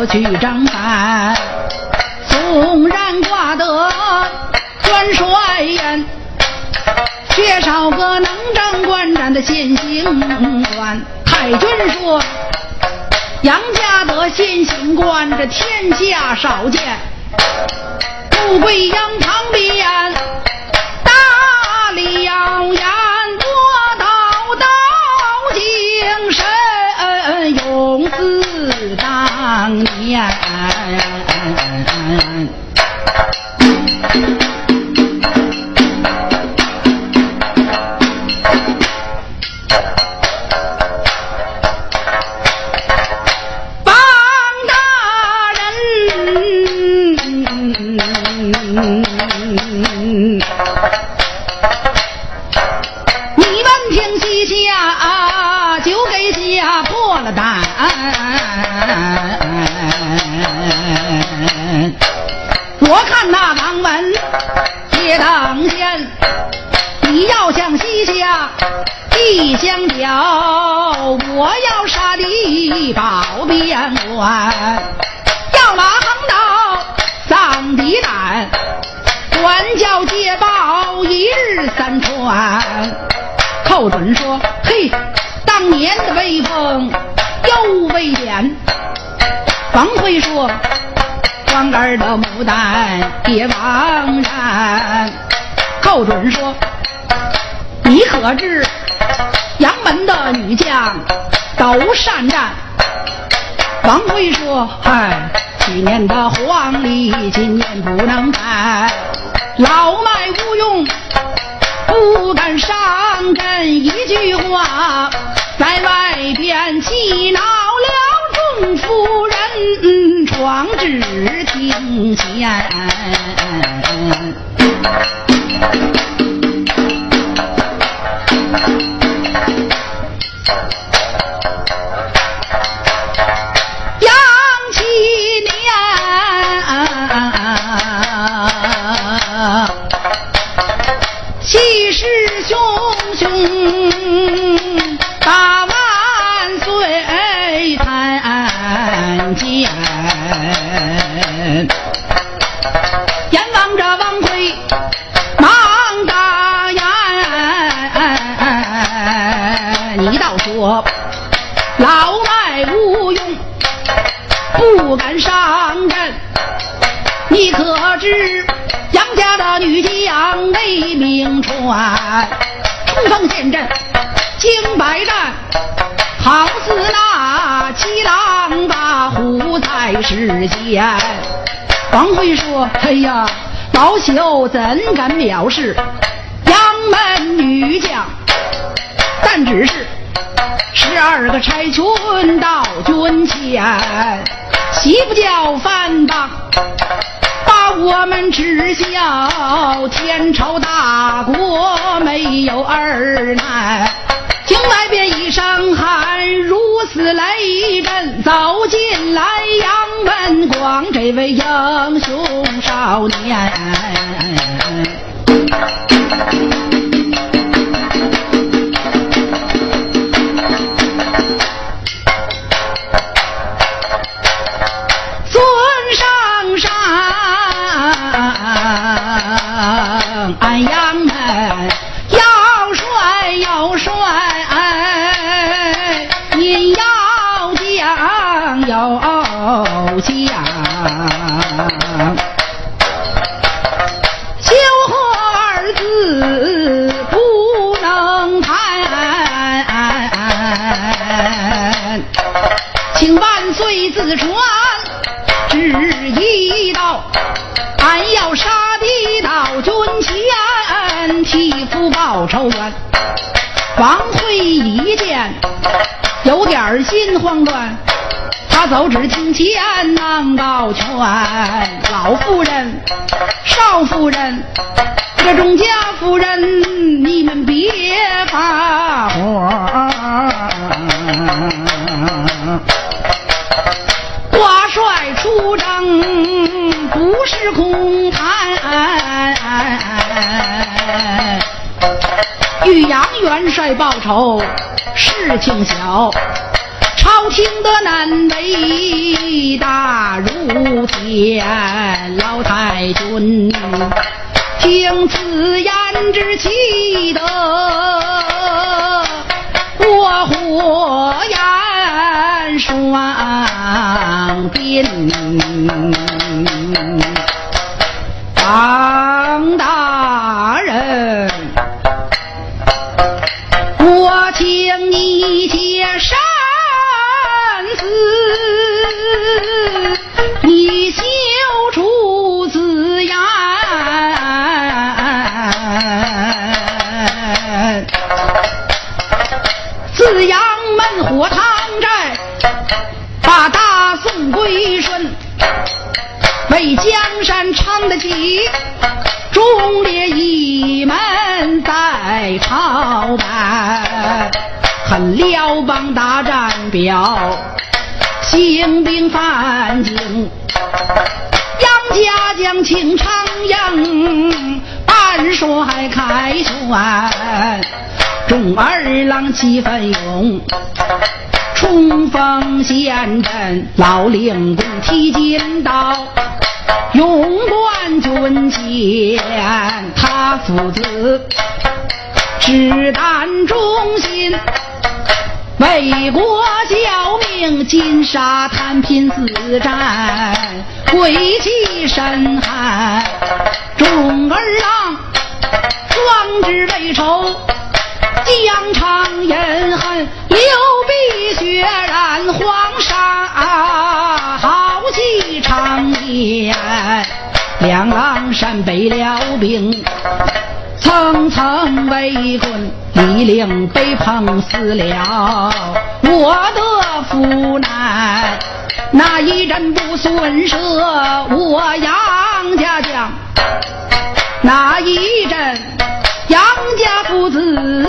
我去张三纵然挂得专帅言缺少个能征惯战的先行官太君说杨家的先行官这天下少见富贵杨堂边大梁呀当年。一保边关，要马横刀丧敌胆，管教捷报一日三传。寇准说：“嘿，当年的威风又未减。”王辉说：“光儿的牡丹别枉然。”寇准说：“你可知？”杨门的女将都善战。王辉说：“嗨，去年的黄历，今年不能改。老迈无用，不敢上阵。一句话，在外边气恼了众夫人，闯至庭前。”一道说：“老赖无用，不敢上阵。你可知杨家的女将内名传，冲锋陷阵，经百战，好似那七郎大虎在世间。”王辉说：“哎呀，老朽怎敢藐视杨门女将？但只是十二个差军到军前，岂不叫反党？”我们耻笑天朝大国没有二难，听外边一声喊，如此雷震，走进来杨文广这位英雄少年。父报仇冤。王辉一见，有点心慌乱，他走只听前忙告劝老夫人、少夫人、这众家夫人，你们别发火。挂帅出征不是空谈，玉阳元帅报仇事情小，朝廷的难为大如天，老太君听此言之气得，我火焰双鬓。张大你接生死，你修出字言。紫阳门火塘寨，把大宋归顺。为江山撑得起，忠烈一门在朝拜，辽邦大战表，兴兵犯境，杨家将请长阳，半帅凯旋，众儿郎气奋勇。冲锋陷阵，老令公提金刀，勇冠军衔。他父子志胆忠心，为国效命，金沙滩拼死战，鬼气神寒。众儿郎壮志未酬。疆场饮恨，流鼻血染黄沙，豪气长烟。两狼山北辽兵，层层围困，李陵被碰死了，我的父难。那一阵不损舍，我杨家将。那一阵。杨家父子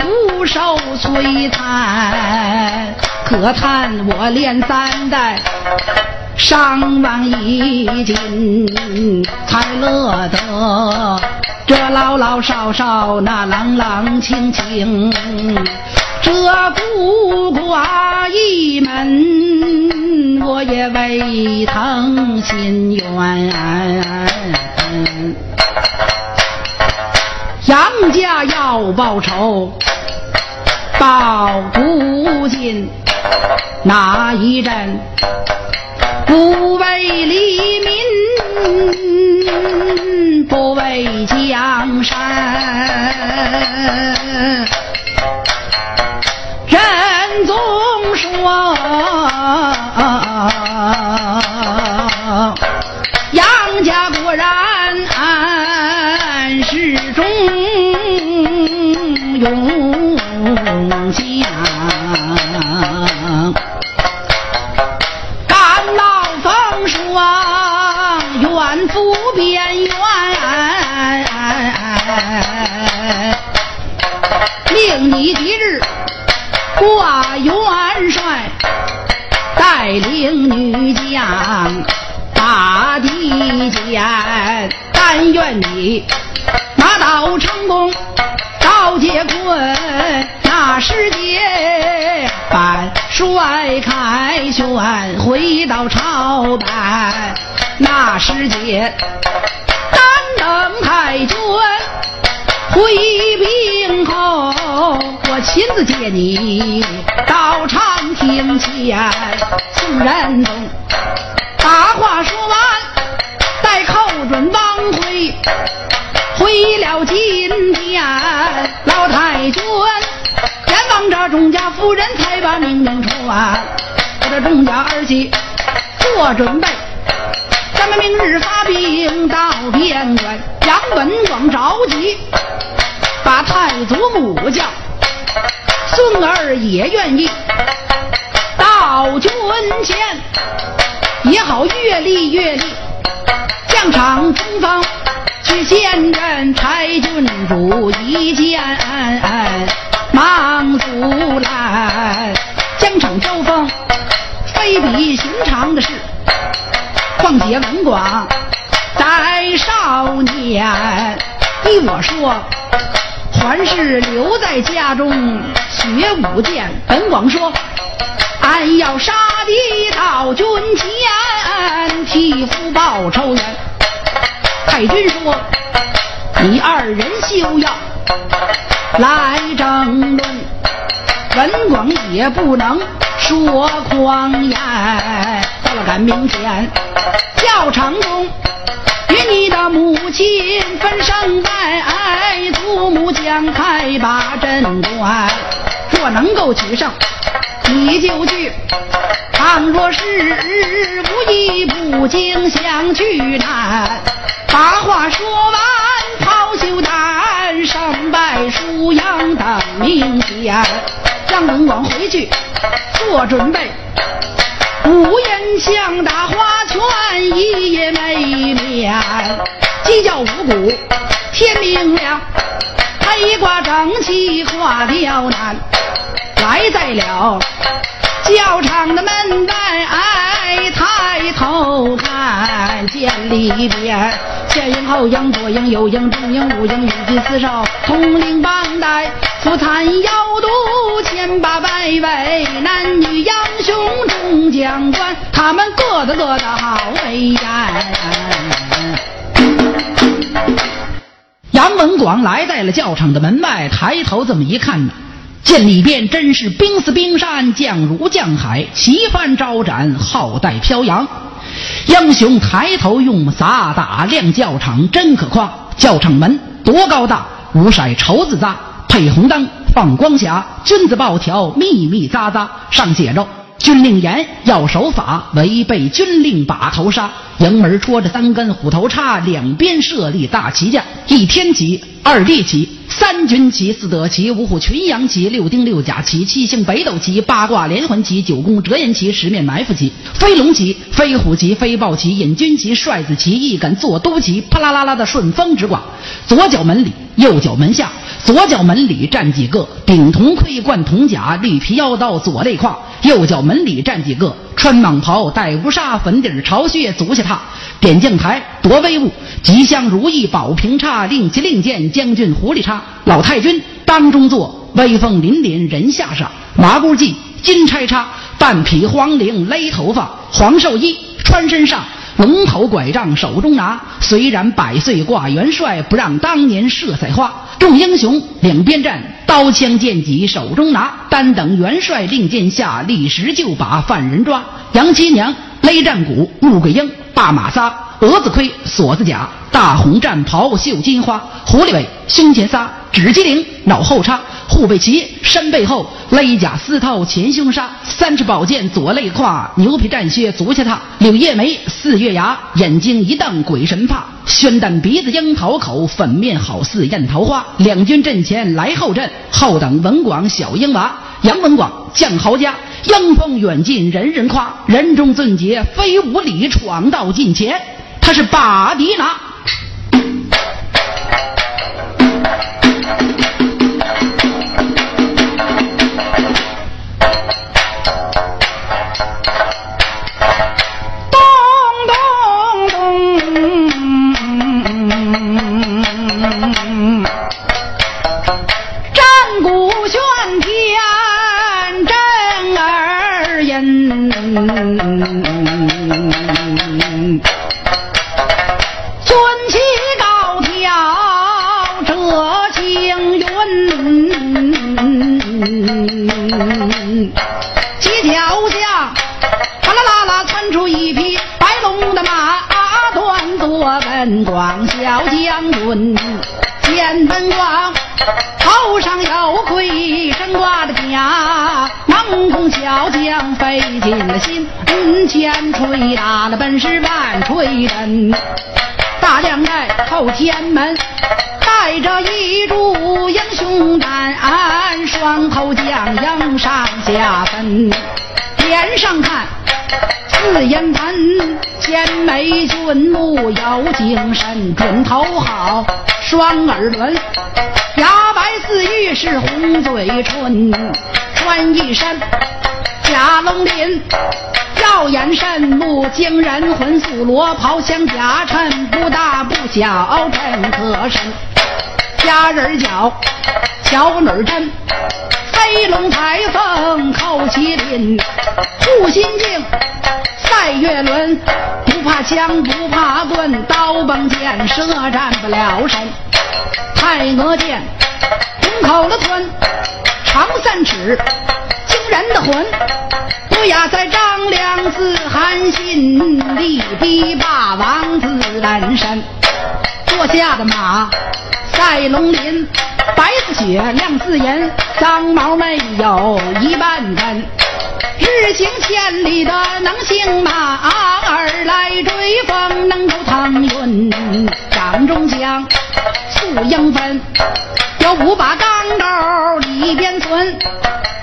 不受摧残，可叹我连三代伤亡已尽，才乐得这老老少少那朗朗清清，这孤寡一门我也为疼心冤。杨家要报仇，报不尽。那一阵不为黎民，不为江山。人总说你今日挂元帅，带领女将把敌歼，但愿你马到成功。赵结棍，那时节，半帅凯旋，回到朝拜。那时节，单等太君回兵后，我亲自接你到长亭前。宋仁宗把话说完，待寇准王回。回了金殿，老太君眼望着钟家夫人，才把命令传。我这钟家儿媳做准备，咱们明日发兵到边关。杨文广着急，把太祖母叫，孙儿也愿意到军前，也好阅历阅历疆场中方。去见任柴郡主一见，忙阻拦。疆场交锋，非比寻常的事。况且文广在少年，依我说，还是留在家中学武剑。本广说，俺要杀敌到军前，替父报仇冤。太君说：“你二人休要来争论，文广也不能说狂言。到了赶明天，教场中。”你的母亲分胜败，祖母将开把镇关。若能够取胜，你就去；倘若是无意，不经想去难。把话说完，抛袖单，胜败输赢等明天。张文广回去做准备。五言相打花拳，一夜没鸡叫五谷天明亮，黑挂正气挂刁难。来在了教场的门外，抬头看见里边前营后营左营右营中营五营，御金四少统领帮带，出参妖毒千八百位男女英雄众将官，他们个个个的好威严。广来在了教场的门外，抬头这么一看呢。见里边真是兵似冰山，将如将海，旗帆招展，浩带飘扬。英雄抬头用飒打亮教场，真可夸。教场门多高大，五色绸子扎，配红灯放光霞，君子报条密密匝匝，上写着。军令严，要守法；违背军令，把头杀。营门戳着三根虎头叉，两边设立大旗架：一天旗，二地旗，三军旗，四德旗，五虎群羊旗，六丁六甲旗，七星北斗旗，八卦连环旗，九宫折颜旗，十面埋伏旗，飞龙旗，飞虎旗，飞豹旗，引军旗，帅子旗，一杆坐都旗，啪啦啦啦的顺风直挂。左脚门里，右脚门下。左脚门里站几个顶铜盔、冠铜甲、绿皮腰刀、左肋胯；右脚门里站几个穿蟒袍、戴乌纱、粉底朝靴、足下踏。点将台多威武，吉祥如意宝平叉，令旗令箭将军狐狸叉。老太君当中坐，威风凛凛人下杀。麻姑髻金钗叉，半匹黄绫勒头发。黄寿衣穿身上。龙头拐杖手中拿，虽然百岁挂元帅，不让当年射彩花。众英雄两边站，刀枪剑戟手中拿，单等元帅令箭下，立时就把犯人抓。杨七娘勒战鼓，穆桂英把马撒，蛾子盔锁子甲，大红战袍绣金花，狐狸尾胸前撒，指机灵脑后插。护背旗，身背后勒甲丝绦前胸纱，三尺宝剑左肋胯，牛皮战靴足下踏，柳叶眉，四月牙，眼睛一瞪鬼神怕，宣丹鼻子樱桃口，粉面好似艳桃花。两军阵前来后阵，后等文广小英娃，杨文广将豪家，英风远近人人夸，人中俊杰非无礼闯到近前，他是把敌拿。挂的甲，忙中小将费尽了心，云前吹打了本是万锤阵。大将在后天门，带着一柱英雄胆，双头将英上下分，脸上看似眼盆，千眉俊目有精神，准头好。双耳轮，牙白似玉是红嘴唇，穿一身假龙鳞。耀眼神目惊人，魂素罗袍镶甲衬，不大不小真可身。佳人脚，巧女针，飞龙彩凤扣麒麟，护心镜。赛月轮，不怕枪，不怕棍，刀崩剑射战不了身。太娥剑，虎口的吞，长三尺，惊人的魂。不亚在张良自韩信，力逼霸王自胆身。坐下的马，赛龙鳞，白似雪，亮似银，鬃毛没有一半根。日行千里的能行马，儿来追风能够腾云。掌中枪，素英分，有五把钢刀里边存。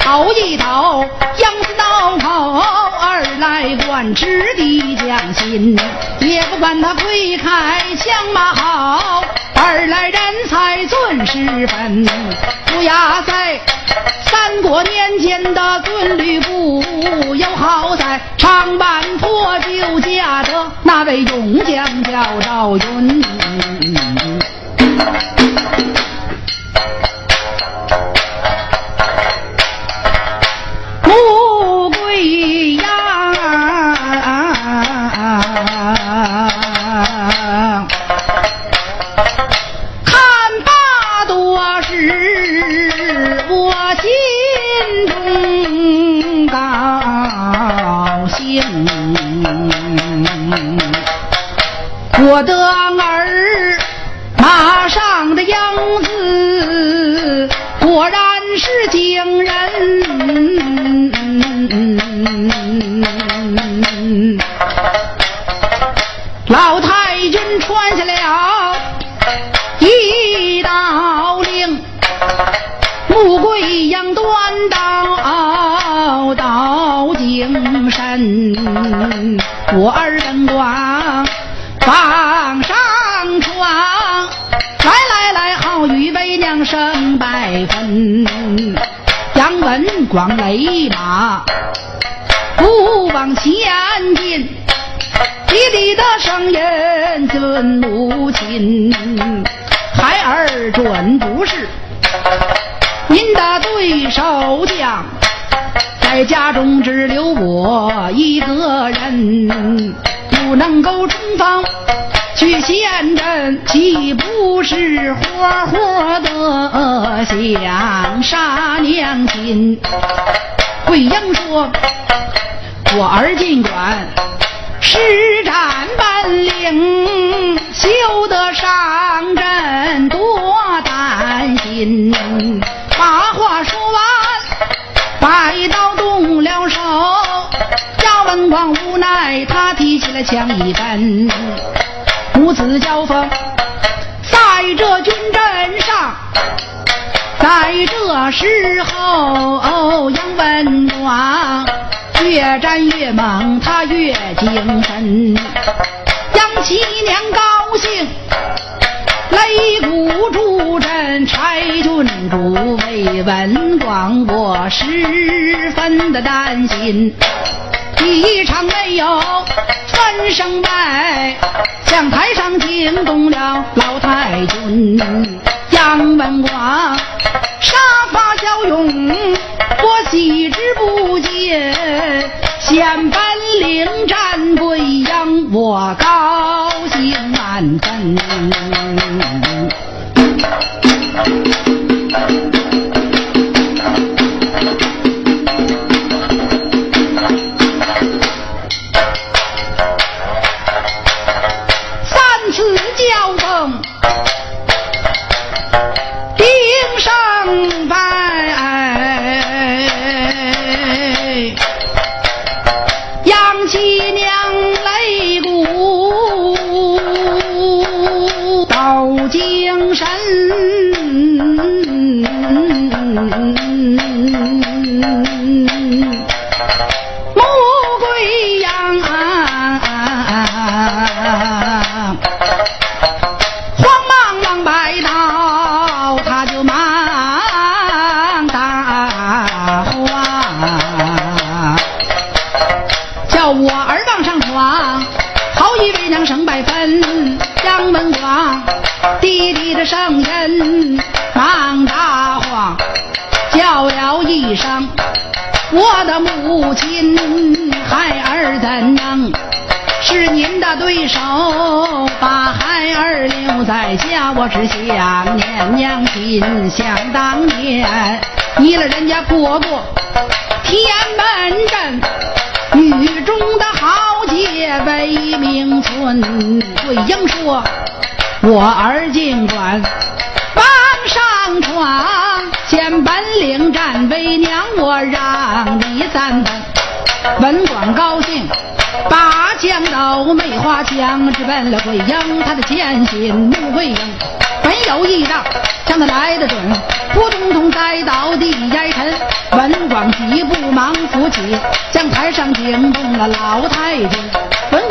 头一头杨子刀口，二来管直的将心，也不管他挥开枪马好，二来人才尊师分，乌鸦在。三国年间的尊吕布，有好在长坂坡救驾的那位勇将叫赵云。放上床，来来来，好与为娘生百分。杨文广勒马，不往前进。弟弟的声音尊母亲，孩儿准不是您的对手将，在家中只留我一个人，不能够冲锋去陷阵，岂不是活活的想杀娘亲？桂英说：“我儿尽管。”施展本领，休得上阵多担心。把话说完，摆刀动了手。无奈，他提起了枪一根，母子交锋在这军阵上。在这时候，杨文广。越战越猛，他越精神。杨七娘高兴，擂鼓助阵，柴郡主为文广，我十分的担心。一场没有分胜败，向台上惊动了老太君。杨文广杀伐骁勇，我喜之不尽。显本领战贵阳，我高兴万分。叫了一声我的母亲孩儿怎能是您的对手？把孩儿留在家，我只想念娘亲。想当年，你了人家过过天门阵，狱中的豪杰威名村。桂英说：“我儿尽管往上床，见本领战为娘，我让你三分。”文广高兴。把枪刀梅花枪，直奔了桂英，他的剑心怒桂英，本有一道，将他来的准，扑通通栽倒地哀沉。文广几步忙扶起，将台上惊动了老太君。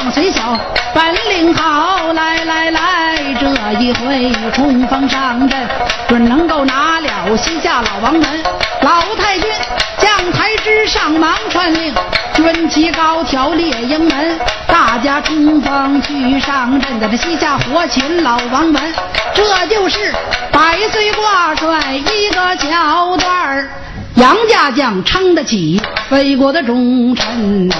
文广虽小，本领好，来来来，这一回冲锋上阵，准能够拿了西夏老王门。老太君将台之上忙传令，军旗高挑列营门，大家冲锋去上阵，在这西夏活擒老王门。这就是百岁挂帅一个桥段儿，杨家将撑得起魏国的忠臣。